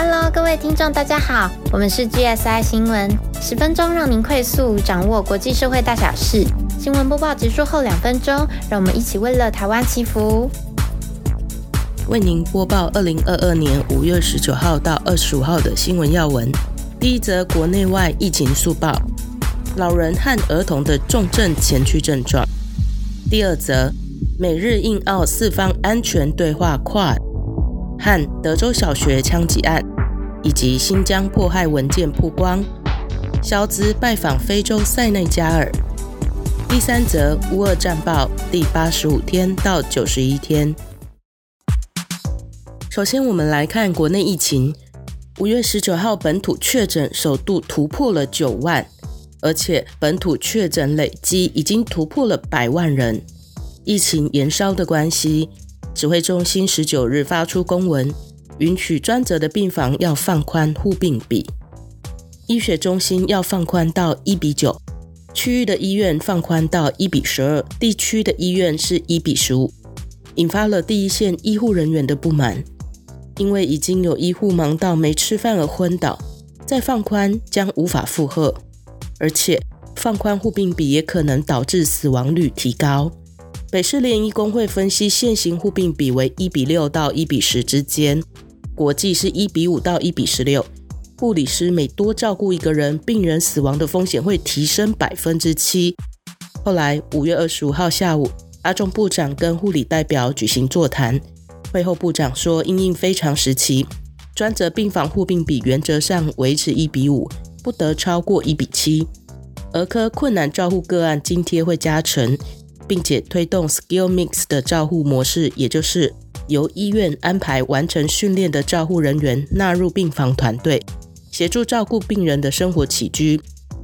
Hello，各位听众，大家好，我们是 GSI 新闻，十分钟让您快速掌握国际社会大小事。新闻播报结束后两分钟，让我们一起为了台湾祈福。为您播报二零二二年五月十九号到二十五号的新闻要闻。第一则国内外疫情速报：老人和儿童的重症前驱症状。第二则，美日印澳四方安全对话跨和德州小学枪击案，以及新疆迫害文件曝光。肖兹拜访非洲塞内加尔。第三则，乌俄战报第八十五天到九十一天。首先，我们来看国内疫情。五月十九号，本土确诊首度突破了九万，而且本土确诊累积已经突破了百万人。疫情延烧的关系，指挥中心十九日发出公文，允许专责的病房要放宽护病比，医学中心要放宽到一比九，区域的医院放宽到一比十二，地区的医院是一比十五，引发了第一线医护人员的不满。因为已经有医护忙到没吃饭而昏倒，再放宽将无法负荷，而且放宽护病比也可能导致死亡率提高。北市联医工会分析，现行护病比为一比六到一比十之间，国际是一比五到一比十六。护理师每多照顾一个人，病人死亡的风险会提升百分之七。后来五月二十五号下午，阿中部长跟护理代表举行座谈。会后，部长说，因应非常时期，专责病房护病比原则上维持一比五，不得超过一比七。儿科困难照护个案津贴会加成，并且推动 skill mix 的照护模式，也就是由医院安排完成训练的照护人员纳入病房团队，协助照顾病人的生活起居，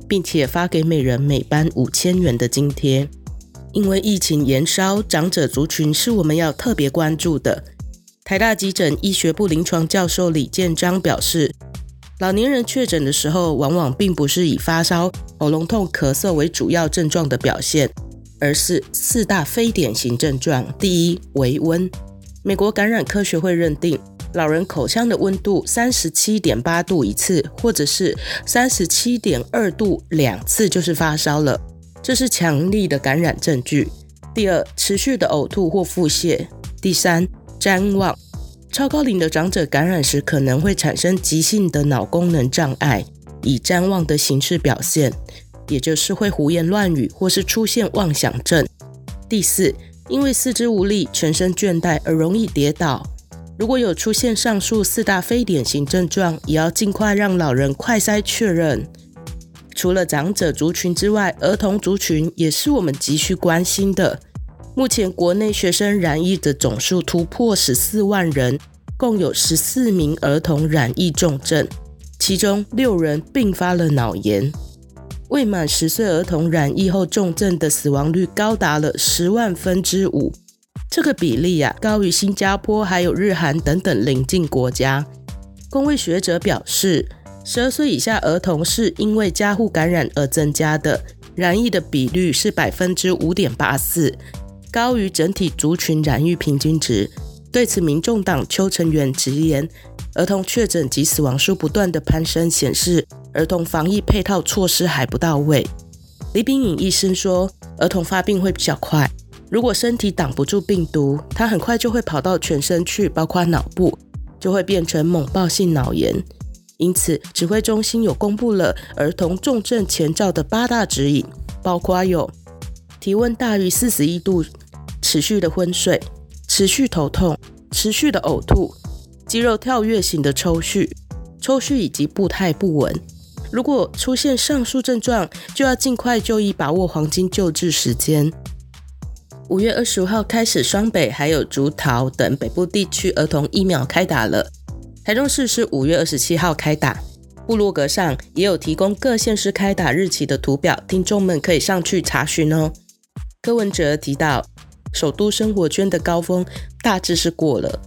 并且发给每人每班五千元的津贴。因为疫情延烧，长者族群是我们要特别关注的。台大急诊医学部临床教授李建章表示，老年人确诊的时候，往往并不是以发烧、喉咙痛、咳嗽为主要症状的表现，而是四大非典型症状。第一，微温。美国感染科学会认定，老人口腔的温度三十七点八度一次，或者是三十七点二度两次，就是发烧了，这是强力的感染证据。第二，持续的呕吐或腹泻。第三。谵妄，超高龄的长者感染时可能会产生急性的脑功能障碍，以谵妄的形式表现，也就是会胡言乱语或是出现妄想症。第四，因为四肢无力、全身倦怠而容易跌倒。如果有出现上述四大非典型症状，也要尽快让老人快筛确认。除了长者族群之外，儿童族群也是我们急需关心的。目前国内学生染疫的总数突破十四万人，共有十四名儿童染疫重症，其中六人并发了脑炎。未满十岁儿童染疫后重症的死亡率高达了十万分之五，这个比例呀高于新加坡还有日韩等等邻近国家。公卫学者表示，十二岁以下儿童是因为家户感染而增加的，染疫的比率是百分之五点八四。高于整体族群染疫平均值。对此，民众党邱成元直言，儿童确诊及死亡数不断的攀升，显示儿童防疫配套措施还不到位。李炳颖医生说，儿童发病会比较快，如果身体挡不住病毒，它很快就会跑到全身去，包括脑部，就会变成猛暴性脑炎。因此，指挥中心有公布了儿童重症前兆的八大指引，包括有体温大于四十一度。持续的昏睡、持续头痛、持续的呕吐、肌肉跳跃型的抽搐、抽搐以及步态不稳。如果出现上述症状，就要尽快就医，把握黄金救治时间。五月二十五号开始，双北还有竹桃等北部地区儿童疫苗开打了。台中市是五月二十七号开打，部落格上也有提供各县市开打日期的图表，听众们可以上去查询哦。柯文哲提到。首都生活圈的高峰大致是过了，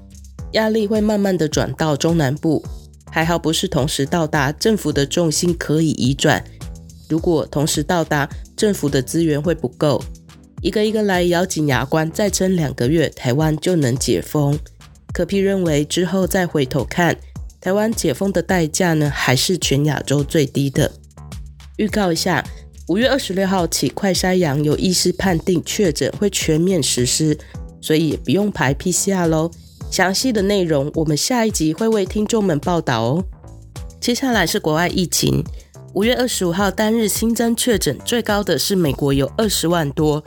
压力会慢慢的转到中南部，还好不是同时到达，政府的重心可以移转。如果同时到达，政府的资源会不够，一个一个来，咬紧牙关，再撑两个月，台湾就能解封。可批认为之后再回头看，台湾解封的代价呢，还是全亚洲最低的。预告一下，五月二十六号起，快筛阳有医师判定确诊会全面实施，所以也不用排 PCR 喽。详细的内容，我们下一集会为听众们报道哦。接下来是国外疫情，五月二十五号单日新增确诊最高的是美国，有二十万多，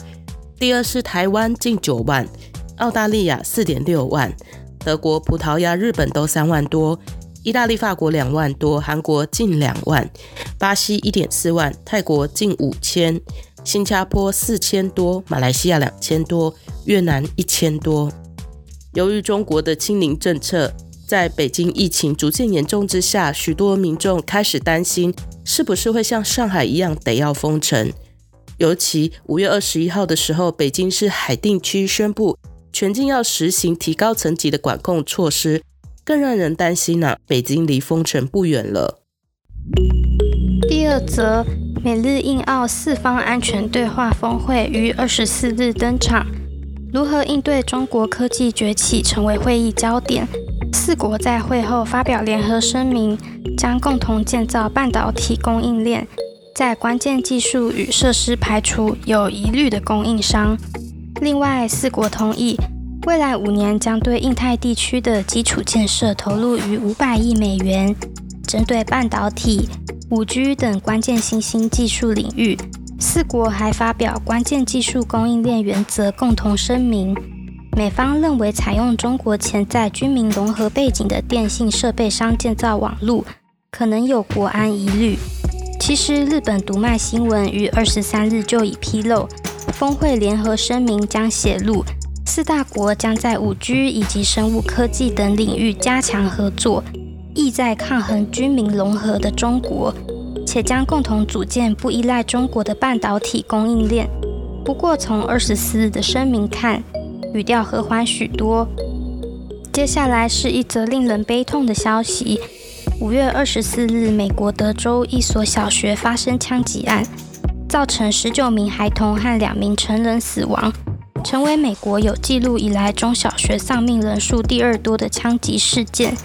第二是台湾近九万，澳大利亚四点六万，德国、葡萄牙、日本都三万多，意大利、法国两万多，韩国近两万，巴西一点四万，泰国近五千，新加坡四千多，马来西亚两千多，越南一千多。由于中国的清零政策，在北京疫情逐渐严重之下，许多民众开始担心，是不是会像上海一样得要封城？尤其五月二十一号的时候，北京市海淀区宣布全境要实行提高层级的管控措施，更让人担心呢。北京离封城不远了。第二则，美日印澳四方安全对话峰会于二十四日登场。如何应对中国科技崛起成为会议焦点。四国在会后发表联合声明，将共同建造半导体供应链，在关键技术与设施排除有疑虑的供应商。另外，四国同意未来五年将对印太地区的基础建设投入逾五百亿美元，针对半导体、五 G 等关键新兴技术领域。四国还发表关键技术供应链原则共同声明。美方认为，采用中国潜在军民融合背景的电信设备商建造网络，可能有国安疑虑。其实，日本读卖新闻于二十三日就已披露，峰会联合声明将写入四大国将在五 G 以及生物科技等领域加强合作，意在抗衡军民融合的中国。且将共同组建不依赖中国的半导体供应链。不过，从二十四日的声明看，语调和缓许多。接下来是一则令人悲痛的消息：五月二十四日，美国德州一所小学发生枪击案，造成十九名孩童和两名成人死亡，成为美国有记录以来中小学丧命人数第二多的枪击事件。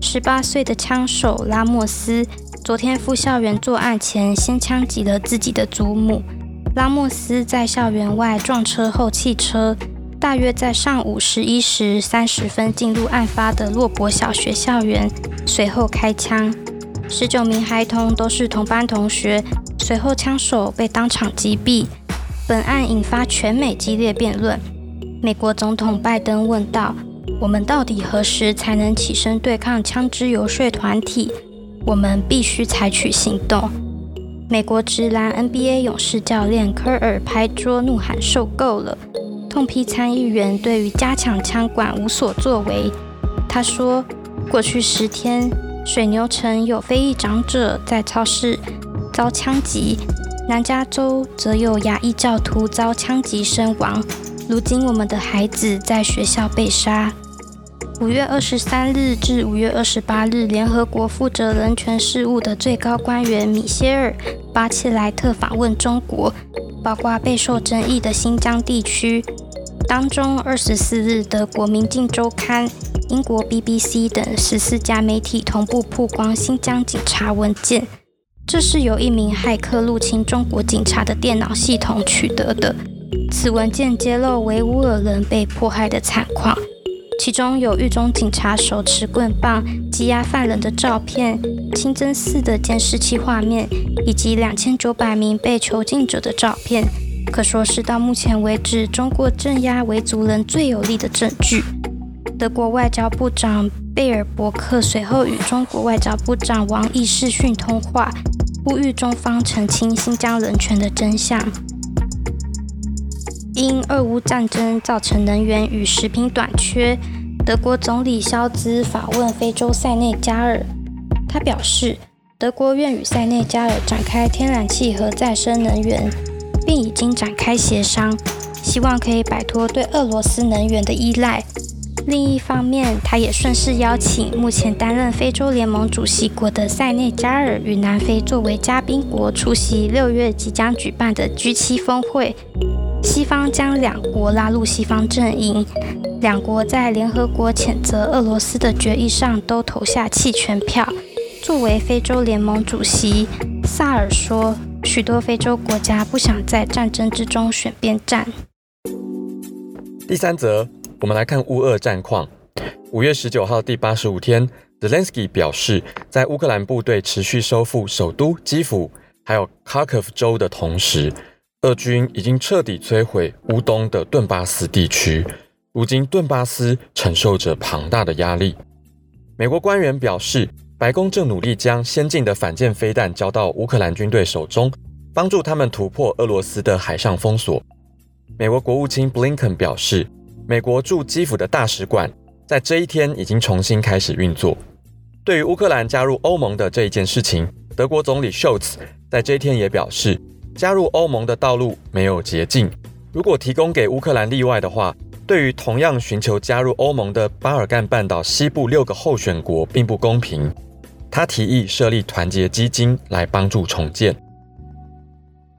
十八岁的枪手拉莫斯。昨天赴校园作案前，先枪击了自己的祖母。拉莫斯在校园外撞车后弃车，大约在上午十一时三十分进入案发的洛伯小学校园，随后开枪。十九名孩童都是同班同学，随后枪手被当场击毙。本案引发全美激烈辩论。美国总统拜登问道：“我们到底何时才能起身对抗枪支游说团体？”我们必须采取行动。美国直男 NBA 勇士教练科尔拍桌怒喊：“受够了！”痛批参议员对于加强枪管无所作为。他说：“过去十天，水牛城有非裔长者在超市遭枪击，南加州则有亚裔教徒遭枪击身亡。如今，我们的孩子在学校被杀。”五月二十三日至五月二十八日，联合国负责人权事务的最高官员米歇尔·巴切莱特访问中国，包括备受争议的新疆地区。当中，二十四日，德国《明镜周刊》、英国 BBC 等十四家媒体同步曝光新疆警察文件，这是由一名骇客入侵中国警察的电脑系统取得的。此文件揭露维吾尔人被迫害的惨况。其中有狱中警察手持棍棒羁押犯人的照片、清真寺的监视器画面，以及两千九百名被囚禁者的照片，可说是到目前为止中国镇压维族人最有力的证据。德国外交部长贝尔伯克随后与中国外交部长王毅视讯通话，呼吁中方澄清新疆人权的真相。因俄乌战争造成能源与食品短缺，德国总理肖兹访问非洲塞内加尔。他表示，德国愿与塞内加尔展开天然气和再生能源，并已经展开协商，希望可以摆脱对俄罗斯能源的依赖。另一方面，他也顺势邀请目前担任非洲联盟主席国的塞内加尔与南非作为嘉宾国出席六月即将举办的 G7 峰会。西方将两国拉入西方阵营。两国在联合国谴责俄罗斯的决议上都投下弃权票。作为非洲联盟主席，萨尔说，许多非洲国家不想在战争之中选边站。第三则，我们来看乌俄战况。五月十九号，第八十五天，Zelensky 表示，在乌克兰部队持续收复首都基辅还有卡科夫州的同时，俄军已经彻底摧毁乌东的顿巴斯地区。如今，顿巴斯承受着庞大的压力。美国官员表示，白宫正努力将先进的反舰飞弹交到乌克兰军队手中，帮助他们突破俄罗斯的海上封锁。美国国务卿布林肯表示，美国驻基辅的大使馆在这一天已经重新开始运作。对于乌克兰加入欧盟的这一件事情，德国总理 Scholz 在这一天也表示，加入欧盟的道路没有捷径。如果提供给乌克兰例外的话，对于同样寻求加入欧盟的巴尔干半岛西部六个候选国并不公平。他提议设立团结基金来帮助重建。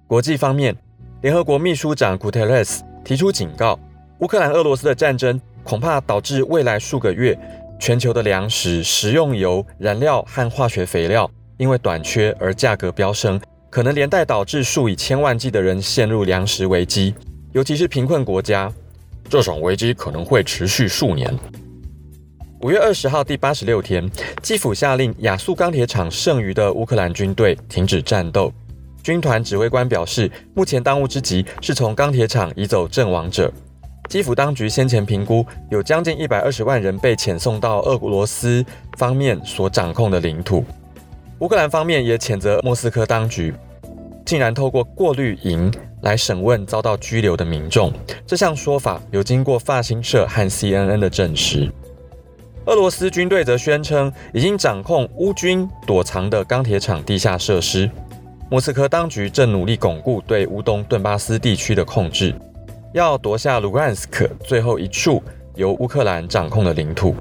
国际方面，联合国秘书长古特雷斯提出警告：乌克兰俄罗斯的战争恐怕导致未来数个月全球的粮食、食用油、燃料和化学肥料因为短缺而价格飙升，可能连带导致数以千万计的人陷入粮食危机，尤其是贫困国家。这种危机可能会持续数年。五月二十号，第八十六天，基辅下令亚速钢铁厂剩余的乌克兰军队停止战斗。军团指挥官表示，目前当务之急是从钢铁厂移走阵亡者。基辅当局先前评估，有将近一百二十万人被遣送到俄罗斯方面所掌控的领土。乌克兰方面也谴责莫斯科当局。竟然透过过滤营来审问遭到拘留的民众，这项说法有经过法新社和 CNN 的证实。俄罗斯军队则宣称已经掌控乌军躲藏的钢铁厂地下设施。莫斯科当局正努力巩固对乌东顿巴斯地区的控制，要夺下卢甘斯克最后一处由乌克兰掌控的领土。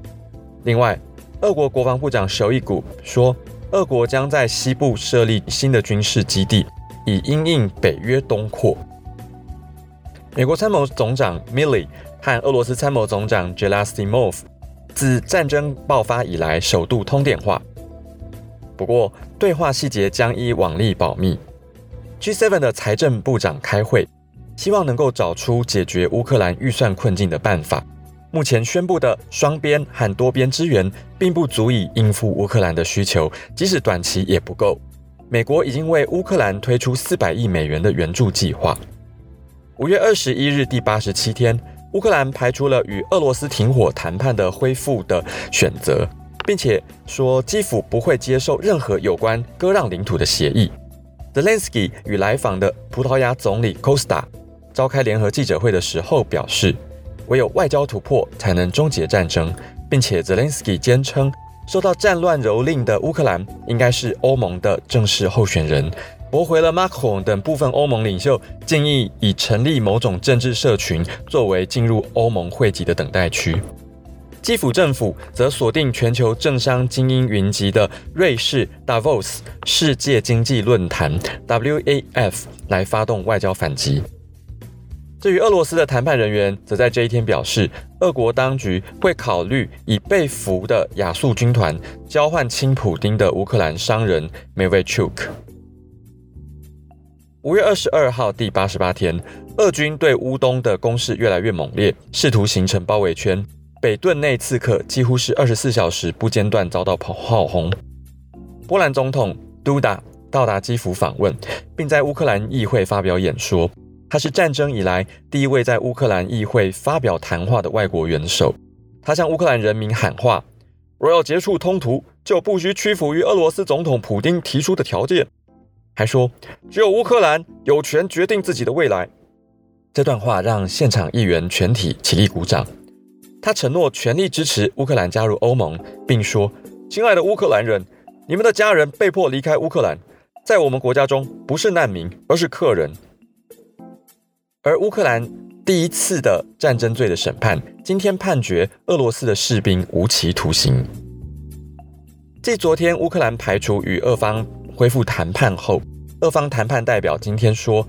另外，俄国国防部长绍伊古说，俄国将在西部设立新的军事基地。以因应北约东扩，美国参谋总长 Milley 和俄罗斯参谋总长 Gerasimov 自战争爆发以来首度通电话。不过，对话细节将依往例保密。G7 的财政部长开会，希望能够找出解决乌克兰预算困境的办法。目前宣布的双边和多边支援，并不足以应付乌克兰的需求，即使短期也不够。美国已经为乌克兰推出四百亿美元的援助计划。五月二十一日，第八十七天，乌克兰排除了与俄罗斯停火谈判的恢复的选择，并且说基辅不会接受任何有关割让领土的协议。Zelensky 与来访的葡萄牙总理 Costa 召开联合记者会的时候表示，唯有外交突破才能终结战争，并且 Zelensky 坚称。受到战乱蹂躏的乌克兰应该是欧盟的正式候选人，驳回了 Macron 等部分欧盟领袖建议以成立某种政治社群作为进入欧盟会籍的等待区。基辅政府则锁定全球政商精英云集的瑞士 Davos 世界经济论坛 （WAF） 来发动外交反击。至于俄罗斯的谈判人员，则在这一天表示，俄国当局会考虑以被俘的亚速军团交换亲普丁的乌克兰商人 m e v c h u k 五月二十二号，第八十八天，俄军对乌东的攻势越来越猛烈，试图形成包围圈。北顿内刺客几乎是二十四小时不间断遭到炮轰。波兰总统杜达到达基辅访问，并在乌克兰议会发表演说。他是战争以来第一位在乌克兰议会发表谈话的外国元首。他向乌克兰人民喊话：“若要结束冲突，就不需屈服于俄罗斯总统普京提出的条件。”还说：“只有乌克兰有权决定自己的未来。”这段话让现场议员全体起立鼓掌。他承诺全力支持乌克兰加入欧盟，并说：“亲爱的乌克兰人，你们的家人被迫离开乌克兰，在我们国家中不是难民，而是客人。”而乌克兰第一次的战争罪的审判，今天判决俄罗斯的士兵无期徒刑。继昨天乌克兰排除与俄方恢复谈判后，俄方谈判代表今天说，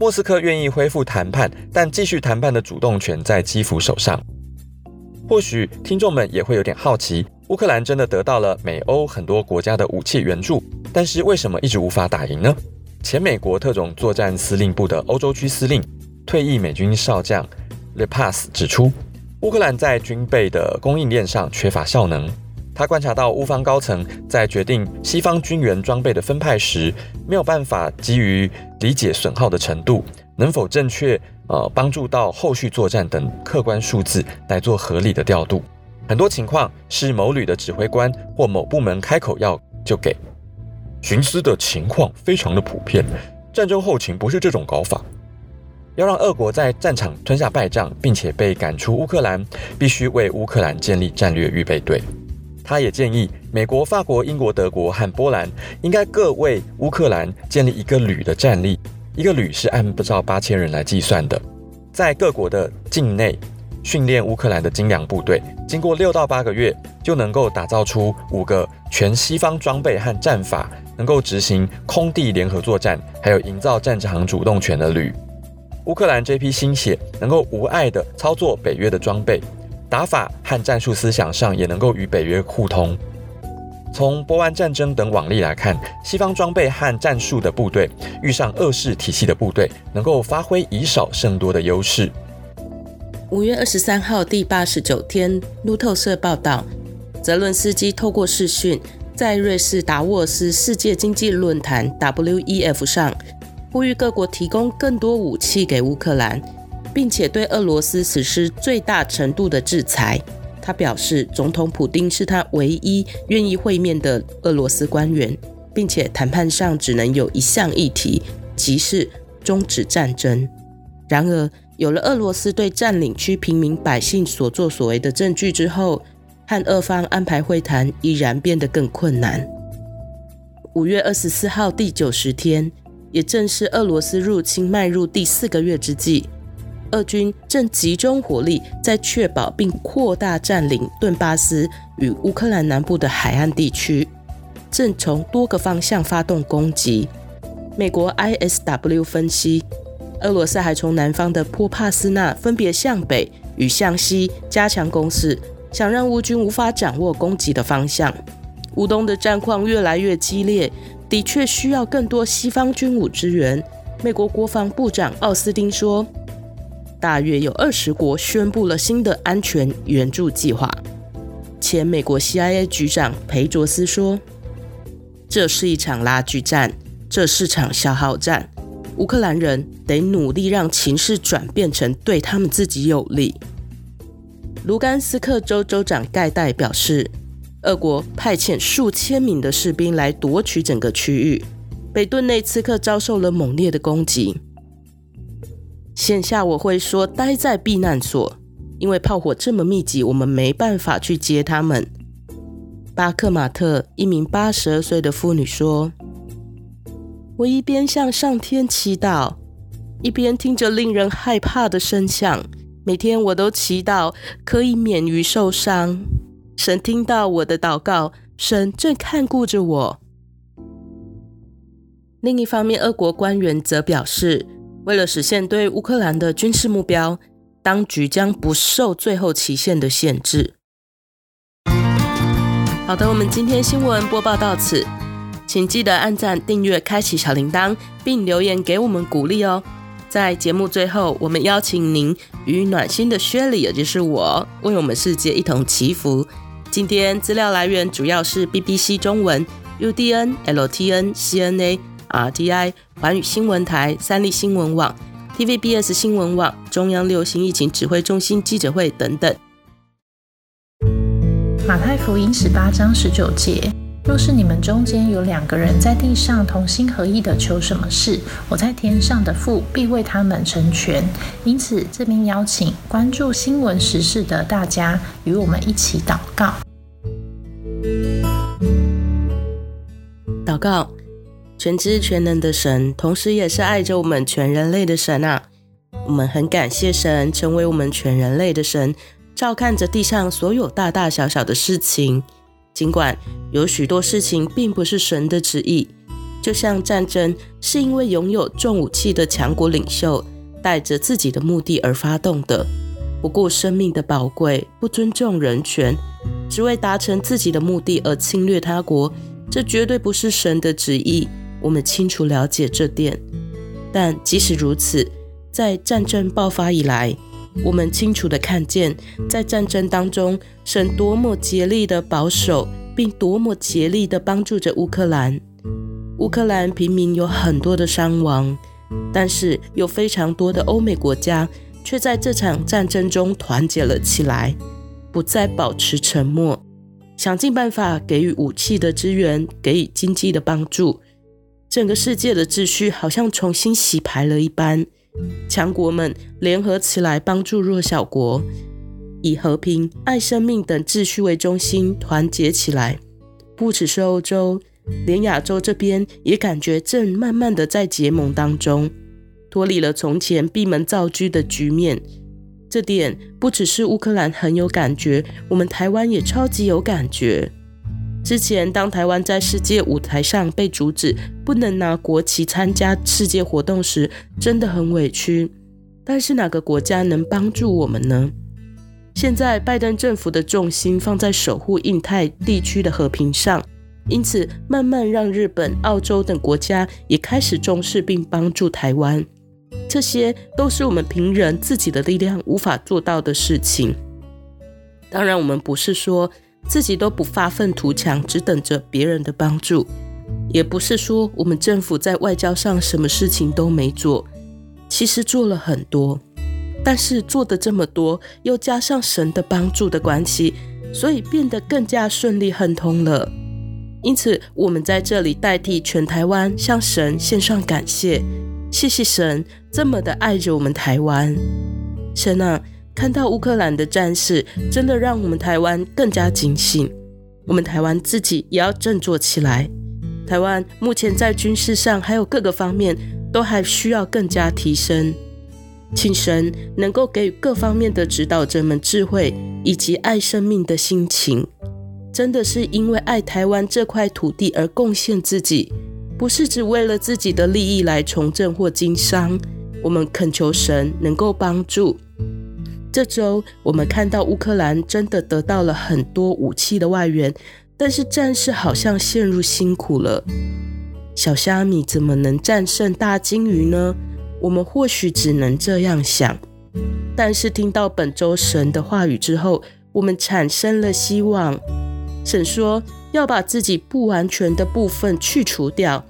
莫斯科愿意恢复谈判，但继续谈判的主动权在基辅手上。或许听众们也会有点好奇，乌克兰真的得到了美欧很多国家的武器援助，但是为什么一直无法打赢呢？前美国特种作战司令部的欧洲区司令、退役美军少将 Le Pas 指出，乌克兰在军备的供应链上缺乏效能。他观察到乌方高层在决定西方军援装备的分派时，没有办法基于理解损耗的程度、能否正确呃帮助到后续作战等客观数字来做合理的调度。很多情况是某旅的指挥官或某部门开口要就给。寻思的情况非常的普遍，战争后勤不是这种搞法。要让俄国在战场吞下败仗，并且被赶出乌克兰，必须为乌克兰建立战略预备队。他也建议美国、法国、英国、德国和波兰应该各为乌克兰建立一个旅的战力，一个旅是按不照八千人来计算的，在各国的境内训练乌克兰的精良部队，经过六到八个月就能够打造出五个全西方装备和战法，能够执行空地联合作战，还有营造战场主动权的旅。乌克兰这批新血能够无碍地操作北约的装备。打法和战术思想上也能够与北约互通。从波湾战争等往例来看，西方装备和战术的部队遇上俄式体系的部队，能够发挥以少胜多的优势。五月二十三号第八十九天，路透社报道，泽伦斯基透过视讯，在瑞士达沃斯世界经济论坛 （WEF） 上，呼吁各国提供更多武器给乌克兰。并且对俄罗斯实施最大程度的制裁。他表示，总统普京是他唯一愿意会面的俄罗斯官员，并且谈判上只能有一项议题，即是终止战争。然而，有了俄罗斯对占领区平民百姓所作所为的证据之后，和俄方安排会谈依然变得更困难。五月二十四号第九十天，也正是俄罗斯入侵迈入第四个月之际。俄军正集中火力，在确保并扩大占领顿巴斯与乌克兰南部的海岸地区，正从多个方向发动攻击。美国 ISW 分析，俄罗斯还从南方的波帕斯纳分别向北与向西加强攻势，想让乌军无法掌握攻击的方向。乌东的战况越来越激烈，的确需要更多西方军武支援。美国国防部长奥斯汀说。大约有二十国宣布了新的安全援助计划。前美国 CIA 局长裴卓斯说：“这是一场拉锯战，这是场消耗战。乌克兰人得努力让情势转变成对他们自己有利。”卢甘斯克州州长盖代表示：“俄国派遣数千名的士兵来夺取整个区域，北顿内茨克遭受了猛烈的攻击。”线下我会说待在避难所，因为炮火这么密集，我们没办法去接他们。巴克马特一名八十二岁的妇女说：“我一边向上天祈祷，一边听着令人害怕的声响。每天我都祈祷可以免于受伤。神听到我的祷告，神正看顾着我。”另一方面，俄国官员则表示。为了实现对乌克兰的军事目标，当局将不受最后期限的限制。好的，我们今天新闻播报到此，请记得按赞、订阅、开启小铃铛，并留言给我们鼓励哦。在节目最后，我们邀请您与暖心的薛里，也就是我，为我们世界一同祈福。今天资料来源主要是 BBC 中文、UDN、LTN、CNA。RTI、环宇新闻台、三立新闻网、TVBS 新闻网、中央流行疫情指挥中心记者会等等。马太福音十八章十九节：若是你们中间有两个人在地上同心合意的求什么事，我在天上的父必为他们成全。因此，这边邀请关注新闻时事的大家与我们一起祷告。告。全知全能的神，同时也是爱着我们全人类的神啊！我们很感谢神成为我们全人类的神，照看着地上所有大大小小的事情。尽管有许多事情并不是神的旨意，就像战争是因为拥有重武器的强国领袖带着自己的目的而发动的，不顾生命的宝贵，不尊重人权，只为达成自己的目的而侵略他国，这绝对不是神的旨意。我们清楚了解这点。但即使如此，在战争爆发以来，我们清楚地看见，在战争当中，神多么竭力地保守。并多么竭力地帮助着乌克兰。乌克兰平民有很多的伤亡，但是有非常多的欧美国家却在这场战争中团结了起来，不再保持沉默，想尽办法给予武器的支援，给予经济的帮助。整个世界的秩序好像重新洗牌了一般，强国们联合起来帮助弱小国。以和平、爱生命等秩序为中心团结起来，不只是欧洲，连亚洲这边也感觉正慢慢的在结盟当中，脱离了从前闭门造车的局面。这点不只是乌克兰很有感觉，我们台湾也超级有感觉。之前当台湾在世界舞台上被阻止不能拿国旗参加世界活动时，真的很委屈。但是哪个国家能帮助我们呢？现在拜登政府的重心放在守护印太地区的和平上，因此慢慢让日本、澳洲等国家也开始重视并帮助台湾。这些都是我们平人自己的力量无法做到的事情。当然，我们不是说自己都不发愤图强，只等着别人的帮助，也不是说我们政府在外交上什么事情都没做，其实做了很多。但是做的这么多，又加上神的帮助的关系，所以变得更加顺利亨通了。因此，我们在这里代替全台湾向神献上感谢，谢谢神这么的爱着我们台湾。神啊，看到乌克兰的战事，真的让我们台湾更加警醒。我们台湾自己也要振作起来。台湾目前在军事上还有各个方面都还需要更加提升。请神能够给予各方面的指导者们智慧，以及爱生命的心情。真的是因为爱台湾这块土地而贡献自己，不是只为了自己的利益来从政或经商。我们恳求神能够帮助。这周我们看到乌克兰真的得到了很多武器的外援，但是战士好像陷入辛苦了。小虾米怎么能战胜大鲸鱼呢？我们或许只能这样想，但是听到本周神的话语之后，我们产生了希望。神说要把自己不完全的部分去除掉，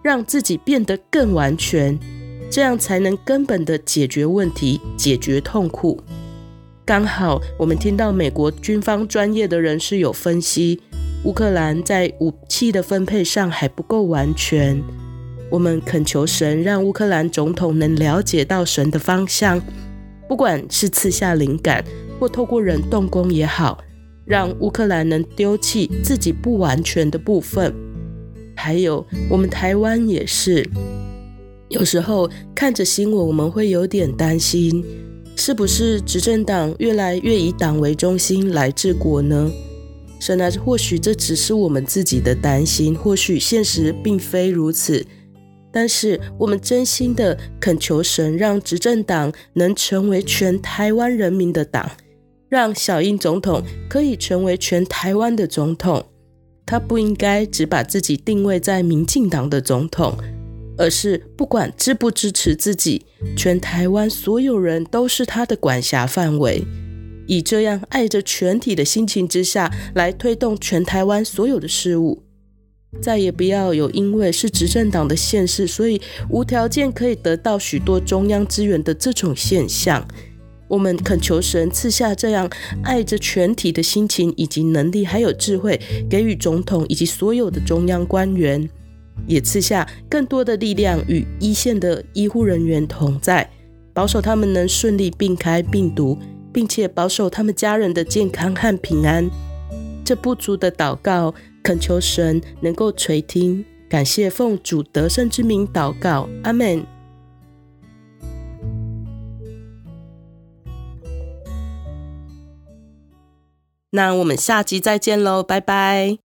让自己变得更完全，这样才能根本的解决问题，解决痛苦。刚好我们听到美国军方专业的人士有分析，乌克兰在武器的分配上还不够完全。我们恳求神，让乌克兰总统能了解到神的方向，不管是赐下灵感，或透过人动工也好，让乌克兰能丢弃自己不完全的部分。还有，我们台湾也是，有时候看着新闻，我们会有点担心，是不是执政党越来越以党为中心来治国呢？神啊，或许这只是我们自己的担心，或许现实并非如此。但是我们真心的恳求神，让执政党能成为全台湾人民的党，让小英总统可以成为全台湾的总统。他不应该只把自己定位在民进党的总统，而是不管支不支持自己，全台湾所有人都是他的管辖范围。以这样爱着全体的心情之下，来推动全台湾所有的事物。再也不要有因为是执政党的县市，所以无条件可以得到许多中央资源的这种现象。我们恳求神赐下这样爱着全体的心情以及能力，还有智慧，给予总统以及所有的中央官员，也赐下更多的力量与一线的医护人员同在，保守他们能顺利避开病毒，并且保守他们家人的健康和平安。这不足的祷告。恳求神能够垂听，感谢奉主得胜之名祷告，阿门。那我们下集再见喽，拜拜。